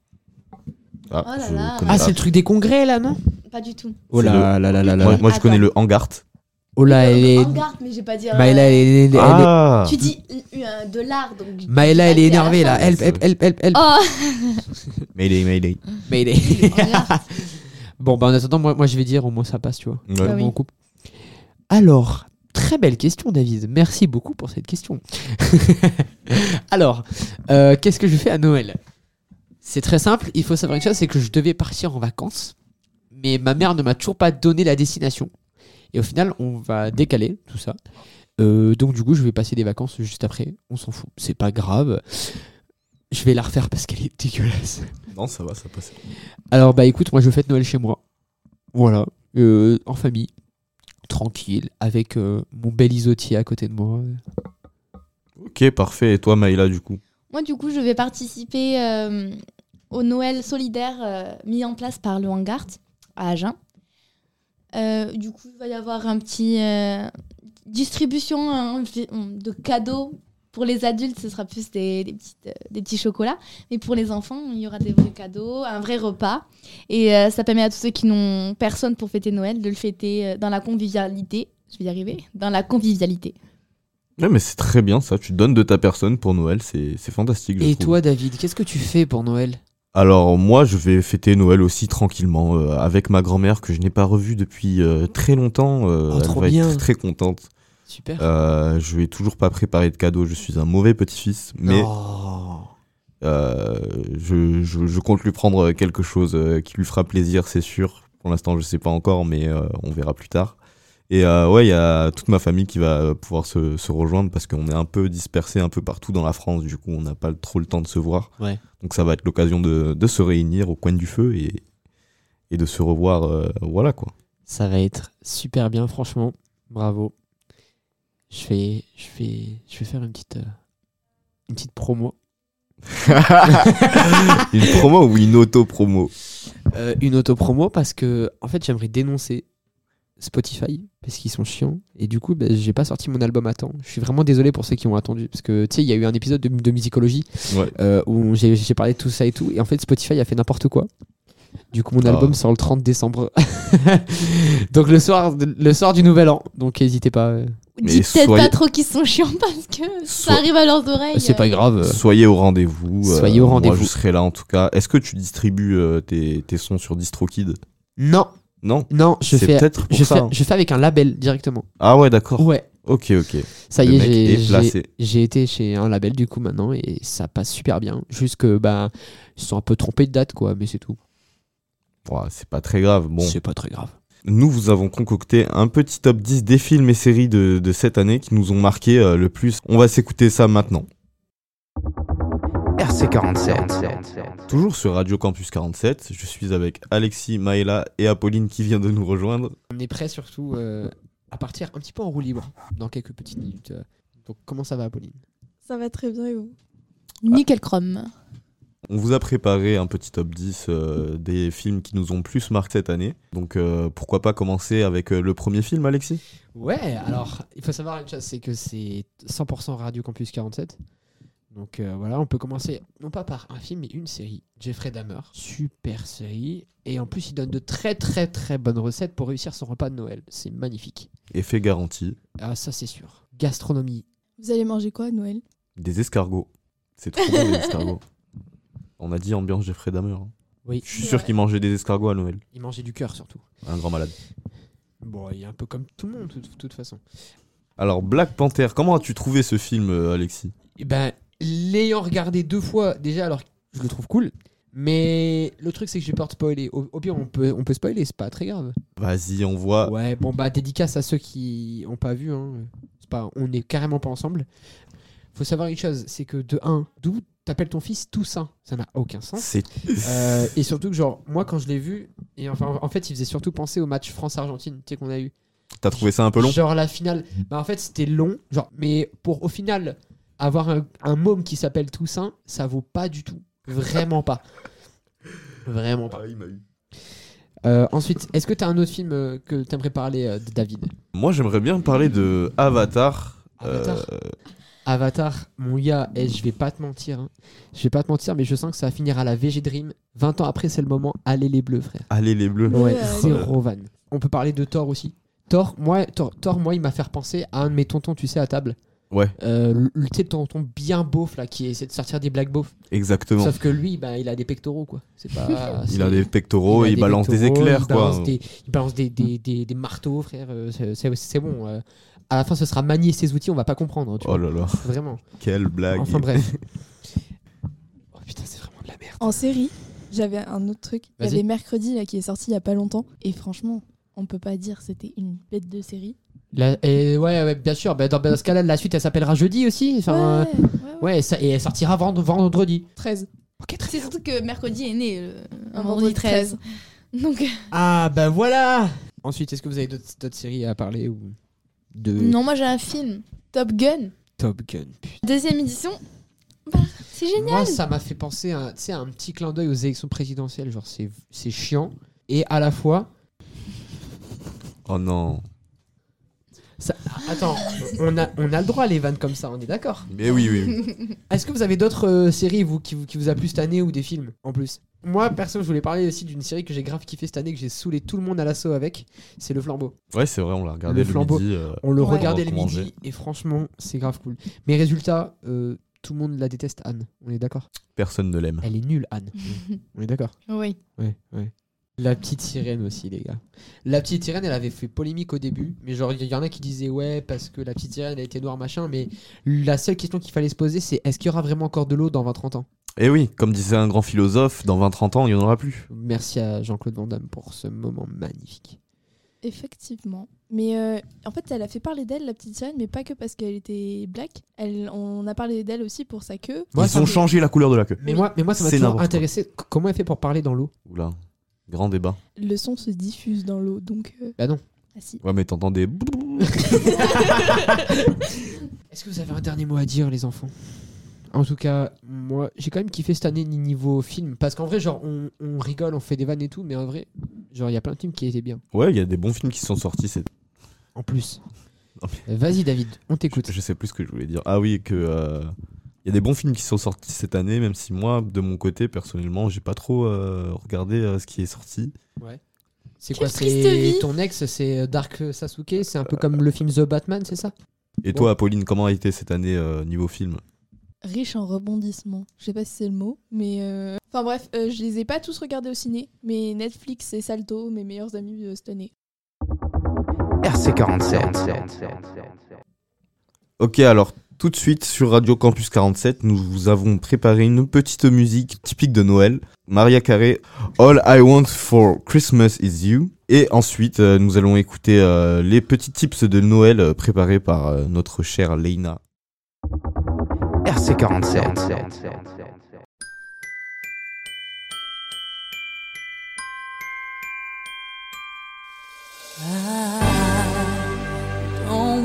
Ah, Oh là je là. connais Ah, pas. c'est le truc des congrès là, non? Pas du tout. Oh là C'est là là là là. Moi, moi, je connais le Hangart. Oh là, elle est. Hangar, mais j'ai pas dire. Maëla, elle est. elle est- Ah. Tu dis euh, de l'art, donc. je- Maëla, je elle est énervée là. Help, help, help, help, help. Oh Mayday, Mayday. Mayday. Bon, bah en attendant, moi, moi je vais dire, au moins ça passe, tu vois. Ouais. Oui. on coupe. Alors, très belle question, David. Merci beaucoup pour cette question. *laughs* Alors, euh, qu'est-ce que je fais à Noël? C'est très simple. Il faut savoir une chose c'est que je devais partir en vacances, mais ma mère ne m'a toujours pas donné la destination. Et au final, on va décaler tout ça. Euh, donc, du coup, je vais passer des vacances juste après. On s'en fout. C'est pas grave. Je vais la refaire parce qu'elle est dégueulasse. Non, ça va, ça passe. Alors bah écoute, moi je fête Noël chez moi. Voilà, Euh, en famille, tranquille, avec euh, mon bel isotier à côté de moi. Ok, parfait. Et toi, Maïla, du coup? Moi, du coup, je vais participer euh, au Noël solidaire euh, mis en place par le Hangart à Agen. Euh, du coup, il va y avoir un petit euh, distribution hein, de cadeaux. Pour les adultes, ce sera plus des, des petites, euh, des petits chocolats. Mais pour les enfants, il y aura des vrais cadeaux, un vrai repas. Et euh, ça permet à tous ceux qui n'ont personne pour fêter Noël de le fêter euh, dans la convivialité. Je vais y arriver. Dans la convivialité. Ouais, mais c'est très bien ça. Tu donnes de ta personne pour Noël, c'est c'est fantastique. je Et trouve. toi David, qu'est-ce que tu fais pour Noël? Alors moi, je vais fêter Noël aussi tranquillement euh, avec ma grand-mère que je n'ai pas revue depuis euh, très longtemps. Euh, Oh, elle va bien. être très contente. Super. Euh, je vais toujours pas préparer de cadeaux. Je suis un mauvais petit-fils, mais Oh. euh, je, je- je compte lui prendre quelque chose euh, qui lui fera plaisir, c'est sûr. Pour l'instant, je sais pas encore, mais euh, on verra plus tard. Et ouais, il y a toute ma famille qui va pouvoir se, se rejoindre parce qu'on est un peu dispersés un peu partout dans la France. Du coup, on n'a pas trop le temps de se voir. Ouais. Donc ça va être l'occasion de, de se réunir au coin du feu et, et de se revoir. voilà quoi. Ça va être super bien, franchement. Bravo. Je vais, je vais, je vais faire une petite, euh, une petite promo. *laughs* une promo ou une auto-promo Euh, une auto-promo parce que, en fait, j'aimerais dénoncer Spotify parce qu'ils sont chiants et du coup, ben, j'ai pas sorti mon album à temps. Je suis vraiment désolé pour ceux qui ont attendu parce que tu sais, il y a eu un épisode de, de musicologie Ouais. euh, où j'ai j'ai parlé de tout ça et tout et en fait, Spotify a fait n'importe quoi. Du coup, mon Ah. album sort le 30 décembre. *laughs* Donc le soir, le soir du nouvel an. Donc n'hésitez pas. Euh. Dis peut-être pas trop qu'ils sont chiants parce que ça arrive à leurs oreilles. C'est pas grave. Soyez au rendez-vous. euh, Soyez au Moi, rendez-vous. je serai là en tout cas. Est-ce que tu distribues euh, tes, tes sons sur DistroKid? Non. Non? Non, je fais, peut-être pour je, ça, fais, hein. je fais avec un label directement. Ah ouais, d'accord. Ouais. Ok, ok. Ça Le y est, j'ai été chez un label du coup maintenant et ça passe super bien. Juste que bah ils sont un peu trompés de date quoi, mais c'est tout. Ouais, c'est pas très grave. Bon. C'est pas très grave. Nous vous avons concocté un petit top 10 des films et séries de, de cette année qui nous ont marqué euh, le plus. On va s'écouter ça maintenant. RC47. Toujours sur Radio Campus 47, je suis avec Alexis, Maëla et Apolline qui vient de nous rejoindre. On est prêt surtout euh, à partir un petit peu en roue libre dans quelques petites minutes. euh. Donc comment ça va Apolline? Ça va très bien et vous? Nickel chrome. On vous a préparé un petit top 10 euh, des films qui nous ont plus marqué cette année. Donc euh, pourquoi pas commencer avec euh, le premier film, Alexis? Ouais, alors il faut savoir une chose, c'est que c'est 100% Radio Campus 47. Donc euh, voilà, on peut commencer non pas par un film mais une série. Jeffrey Dahmer, super série. Et en plus, il donne de très très très bonnes recettes pour réussir son repas de Noël. C'est magnifique. Effet garanti. Ah ça c'est sûr. Gastronomie. Vous allez manger quoi à Noël? Des escargots. C'est trop bon les *laughs* escargots. On a dit ambiance Jeffrey Dahmer. hein. Oui. Je suis sûr qu'il mangeait des escargots à Noël. Il mangeait du cœur surtout. Un grand malade. Bon, il est un peu comme tout le monde de toute, façon. Alors Black Panther, comment as-tu trouvé ce film, euh, Alexis? Et ben, l'ayant regardé deux fois, déjà, alors je le trouve cool. Mais le truc, c'est que j'ai peur de spoiler. Au, au pire, on peut, on peut spoiler, c'est pas très grave. Vas-y, on voit. Ouais, bon, bah, dédicace à ceux qui ont pas vu. Hein. C'est Pas, on est carrément pas ensemble. Faut savoir une chose, c'est que de 1, d'où t'appelles ton fils Toussaint Ça n'a aucun sens. C'est- Euh, et surtout que, genre, moi, quand je l'ai vu, et enfin, en fait, il faisait surtout penser au match France-Argentine, tu sais, qu'on a eu. T'as trouvé ça un peu long Genre la finale, bah en fait c'était long, genre mais pour au final avoir un, un môme qui s'appelle Toussaint, ça vaut pas du tout, vraiment pas, vraiment pas. Euh, ensuite, est-ce que t'as un autre film euh, que t'aimerais parler euh, de David? Moi j'aimerais bien parler de Avatar. Avatar? Euh, Avatar, mon gars, et je vais pas te mentir, hein. je vais pas te mentir, mais je sens que ça va finir à la VG Dream. 20 ans après, c'est le moment. Allez les bleus, frère. Allez les bleus. Ouais, zéro van. On peut parler de Thor aussi. Thor, moi, Thor, Thor, moi, il m'a fait repenser à un de mes tontons, tu sais, à table. Ouais. Euh, le le- tu sais, le tonton bien beauf là, qui essaie de sortir des blagues beaufs. Exactement. Sauf que lui, bah, il a des pectoraux quoi. C'est pas. *laughs* Il a des pectoraux il balance des éclairs, il quoi. balance des- il balance des, des, des, des marteaux, frère. euh, c'est- C'est c'est bon. euh. À la fin, ce sera manier ses outils, on va pas comprendre. tu Oh vois. là là. Vraiment. Quelle blague. Enfin bref. *laughs* En série, j'avais un autre truc. Il y avait Mercredi là, qui est sorti il y a pas longtemps. Et franchement, on peut pas dire c'était une bête de série. La- et ouais, ouais, bien sûr. bah, dans, dans ce cas-là, la suite, elle s'appellera jeudi aussi. Enfin, Ouais, euh, ouais, ça- et elle sortira vend- vendredi. 13. C'est surtout que mercredi est né le, un Un vendredi vendredi 13. Donc, Ah bah voilà. Ensuite, est-ce que vous avez d'autres d'autres séries à parler ou? De non, moi j'ai un film. Top Gun. Top Gun putain. Deuxième édition. Bah, c'est génial. Moi, ça m'a fait penser à, tu sais, à un petit clin d'œil aux élections présidentielles. Genre, c'est c'est chiant et à la fois. Oh non. Ça- Attends, on a, on a le droit à les vannes comme ça, on est d'accord Mais oui, oui. *laughs* Est-ce que vous avez d'autres euh, séries vous, qui, vous, qui vous a plu cette année ou des films en plus? Moi, perso, je voulais parler aussi d'une série que j'ai grave kiffé cette année, que j'ai saoulé tout le monde à l'assaut avec. C'est Le Flambeau. Ouais, c'est vrai, on l'a regardé le le, flambeau. midi. euh, on le regardait le midi et franchement, c'est grave cool. Mais résultat, euh, tout le monde la déteste, Anne. On est d'accord? Personne ne l'aime. Elle est nulle, Anne. *laughs* on est d'accord? Oui. Ouais, ouais. La petite sirène aussi, les gars. La petite sirène, elle avait fait polémique au début, mais genre, il y en a qui disaient ouais, parce que la petite sirène, elle était noire, machin, mais la seule question qu'il fallait se poser, c'est est-ce qu'il y aura vraiment encore de l'eau dans 20-30 ans? Et Eh oui, comme disait un grand philosophe, dans 20-30 ans, il n'y en aura plus. Merci à Jean-Claude Van Damme pour ce moment magnifique. Effectivement. Mais euh, en fait, elle a fait parler d'elle, la petite sirène, mais pas que parce qu'elle était black. Elle, on a parlé d'elle aussi pour sa queue. Ils ça ont changé la couleur de la queue. Mais moi, mais moi ça m'a toujours quoi. intéressé. Comment elle fait pour parler dans l'eau? Oula, grand débat. Le son se diffuse dans l'eau, donc. euh, Bah non. Ah si. Ouais, mais t'entends des. *laughs* Est-ce que vous avez un dernier mot à dire, les enfants? En tout cas, moi, j'ai quand même kiffé cette année niveau film. Parce qu'en vrai, genre, on, on rigole, on fait des vannes et tout, mais en vrai, genre, il y a plein de films qui étaient bien. Ouais, il y a des bons films qui sont sortis. C'est... En plus. Euh, Vas-y, David, on t'écoute. Je sais plus ce que je voulais dire. Ah oui, que. euh, y a des bons films qui sont sortis cette année, même si moi, de mon côté, personnellement, j'ai pas trop euh, regardé euh, ce qui est sorti. Ouais. C'est quoi C'est ton ex, c'est Dark Sasuke C'est un peu comme le film The Batman, c'est ça? Et toi, Apolline, comment a été cette année euh, niveau film? Riche en rebondissements. Je sais pas si c'est le mot, mais. euh, Enfin bref, euh, je les ai pas tous regardés au ciné, mais Netflix et Salto, mes meilleurs amis euh, cette année. RC47. Ok, alors tout de suite sur Radio Campus 47, nous vous avons préparé une petite musique typique de Noël. Maria Carey, All I Want for Christmas is You. Et ensuite, euh, nous allons écouter euh, les petits tips de Noël euh, préparés par euh, notre chère Leina. RC47. I don't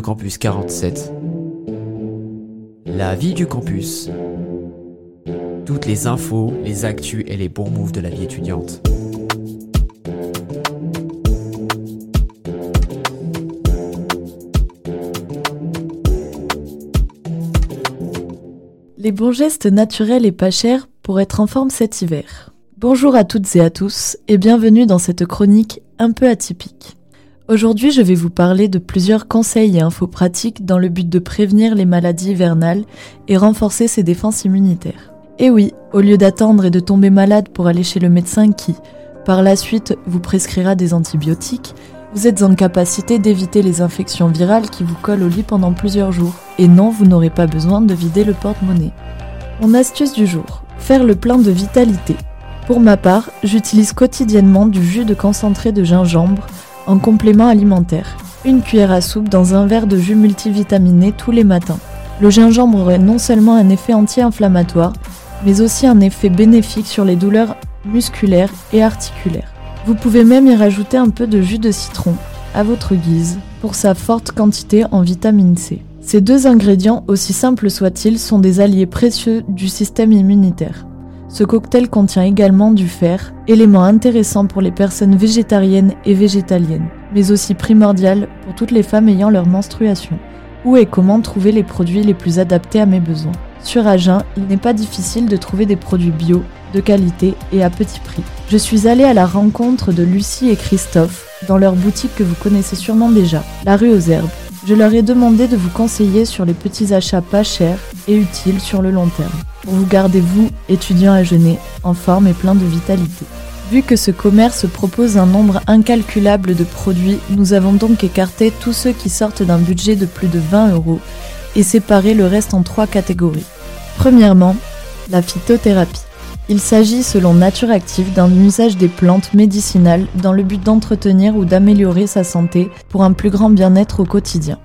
Campus 47. La vie du campus. Toutes les infos, les actus et les bons moves de la vie étudiante. Les bons gestes naturels et pas chers pour être en forme cet hiver. Bonjour à toutes et à tous et bienvenue dans cette chronique un peu atypique. Aujourd'hui, je vais vous parler de plusieurs conseils et infos pratiques dans le but de prévenir les maladies hivernales et renforcer ses défenses immunitaires. Et oui, au lieu d'attendre et de tomber malade pour aller chez le médecin qui, par la suite, vous prescrira des antibiotiques, vous êtes en capacité d'éviter les infections virales qui vous collent au lit pendant plusieurs jours. Et non, vous n'aurez pas besoin de vider le porte-monnaie. Mon astuce du jour, faire le plein de vitalité. Pour ma part, j'utilise quotidiennement du jus de concentré de gingembre en complément alimentaire. Une cuillère à soupe dans un verre de jus multivitaminé tous les matins. Le gingembre aurait non seulement un effet anti-inflammatoire, mais aussi un effet bénéfique sur les douleurs musculaires et articulaires. Vous pouvez même y rajouter un peu de jus de citron, à votre guise, pour sa forte quantité en vitamine C. Ces deux ingrédients, aussi simples soient-ils, sont des alliés précieux du système immunitaire. Ce cocktail contient également du fer, élément intéressant pour les personnes végétariennes et végétaliennes, mais aussi primordial pour toutes les femmes ayant leur menstruation. Où et comment trouver les produits les plus adaptés à mes besoins? Sur Agen, il n'est pas difficile de trouver des produits bio, de qualité et à petit prix. Je suis allée à la rencontre de Lucie et Christophe dans leur boutique que vous connaissez sûrement déjà, la rue aux Herbes. Je leur ai demandé de vous conseiller sur les petits achats pas chers et utiles sur le long terme, pour vous garder vous, étudiants à jeûner, en forme et plein de vitalité. Vu que ce commerce propose un nombre incalculable de produits, nous avons donc écarté tous ceux qui sortent d'un budget de plus de 20 euros et séparé le reste en trois catégories. Premièrement, la phytothérapie. Il s'agit, selon Nature Active, d'un usage des plantes médicinales dans le but d'entretenir ou d'améliorer sa santé pour un plus grand bien-être au quotidien.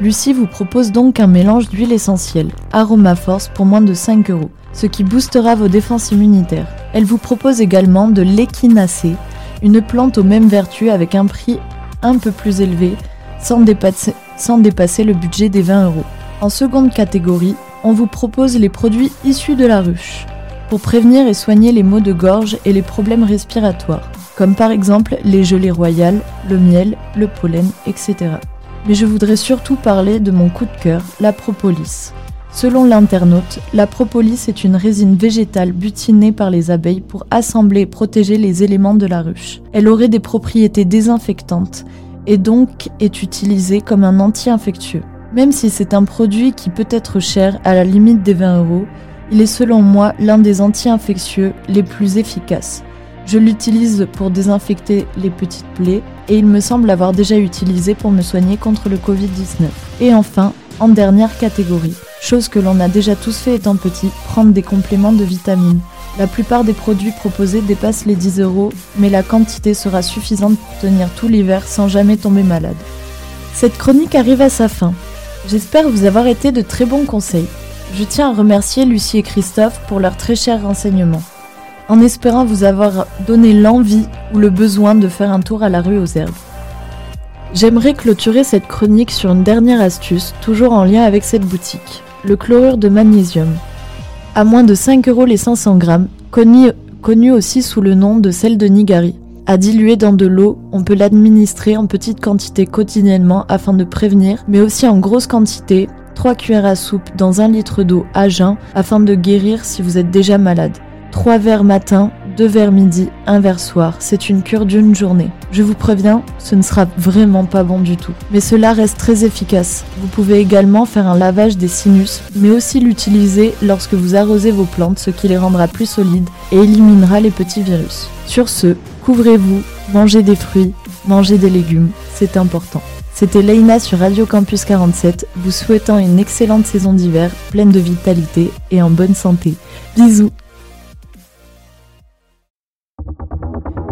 Lucie vous propose donc un mélange d'huile essentielle, Aroma Force pour moins de 5 euros, ce qui boostera vos défenses immunitaires. Elle vous propose également de l'échinacée, une plante aux mêmes vertus avec un prix un peu plus élevé, sans dépasser, sans dépasser le budget des 20 euros. En seconde catégorie, on vous propose les produits issus de la ruche pour prévenir et soigner les maux de gorge et les problèmes respiratoires, comme par exemple les gelées royales, le miel, le pollen, etc. Mais je voudrais surtout parler de mon coup de cœur, la propolis. Selon l'internaute, la propolis est une résine végétale butinée par les abeilles pour assembler et protéger les éléments de la ruche. Elle aurait des propriétés désinfectantes et donc est utilisée comme un anti-infectieux. Même si c'est un produit qui peut être cher à la limite des 20 euros, il est selon moi l'un des anti-infectieux les plus efficaces. Je l'utilise pour désinfecter les petites plaies et il me semble l'avoir déjà utilisé pour me soigner contre le Covid-19. Et enfin, en dernière catégorie, chose que l'on a déjà tous fait étant petit, prendre des compléments de vitamines. La plupart des produits proposés dépassent les 10 euros, mais la quantité sera suffisante pour tenir tout l'hiver sans jamais tomber malade. Cette chronique arrive à sa fin. J'espère vous avoir été de très bons conseils. Je tiens à remercier Lucie et Christophe pour leurs très chers renseignements, en espérant vous avoir donné l'envie ou le besoin de faire un tour à la rue aux herbes. J'aimerais clôturer cette chronique sur une dernière astuce, toujours en lien avec cette boutique, le chlorure de magnésium. À moins de 5 euros les 500 grammes, connu, aussi sous le nom de sel de Nigari. À diluer dans de l'eau, on peut l'administrer en petite quantité quotidiennement afin de prévenir, mais aussi en grosse quantité 3 cuillères à soupe dans un litre d'eau à jeun afin de guérir si vous êtes déjà malade. 3 verres matin, 2 verres midi, 1 verre soir. C'est une cure d'une journée. Je vous préviens, ce ne sera vraiment pas bon du tout. Mais cela reste très efficace. Vous pouvez également faire un lavage des sinus, mais aussi l'utiliser lorsque vous arrosez vos plantes, ce qui les rendra plus solides et éliminera les petits virus. Sur ce, couvrez-vous, mangez des fruits, mangez des légumes, c'est important. C'était Leïna sur Radio Campus 47, vous souhaitant une excellente saison d'hiver, pleine de vitalité et en bonne santé. Bisous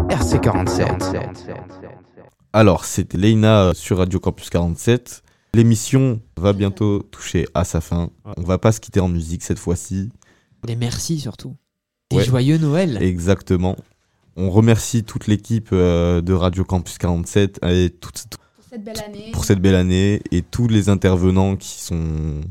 RC47. Alors, c'était Leïna sur Radio Campus 47. L'émission va bientôt toucher à sa fin. On va pas se quitter en musique cette fois-ci. Des merci surtout. Des Ouais. joyeux Noël. Exactement. On remercie toute l'équipe euh, de Radio Campus 47 et toute- Pour cette belle année. pour cette belle année et tous les intervenants qui, sont,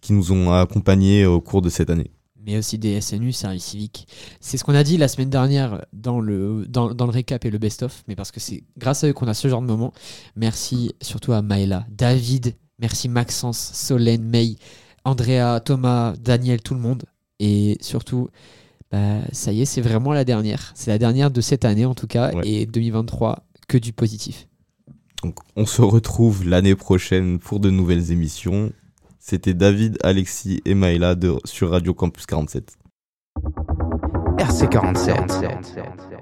qui nous ont accompagnés au cours de cette année. mais aussi des SNU, service civique. C'est ce qu'on a dit la semaine dernière dans le, dans, dans le récap et le best-of, mais parce que c'est grâce à eux qu'on a ce genre de moment. Merci surtout à Maëla, David, merci Maxence, Solène, May, Andrea, Thomas, Daniel, tout le monde. Et surtout, bah, ça y est, c'est vraiment la dernière. C'est la dernière de cette année en tout cas, et 2023, que du positif. Donc, on se retrouve l'année prochaine pour de nouvelles émissions. C'était David, Alexis et Maëla sur Radio Campus 47. RC47.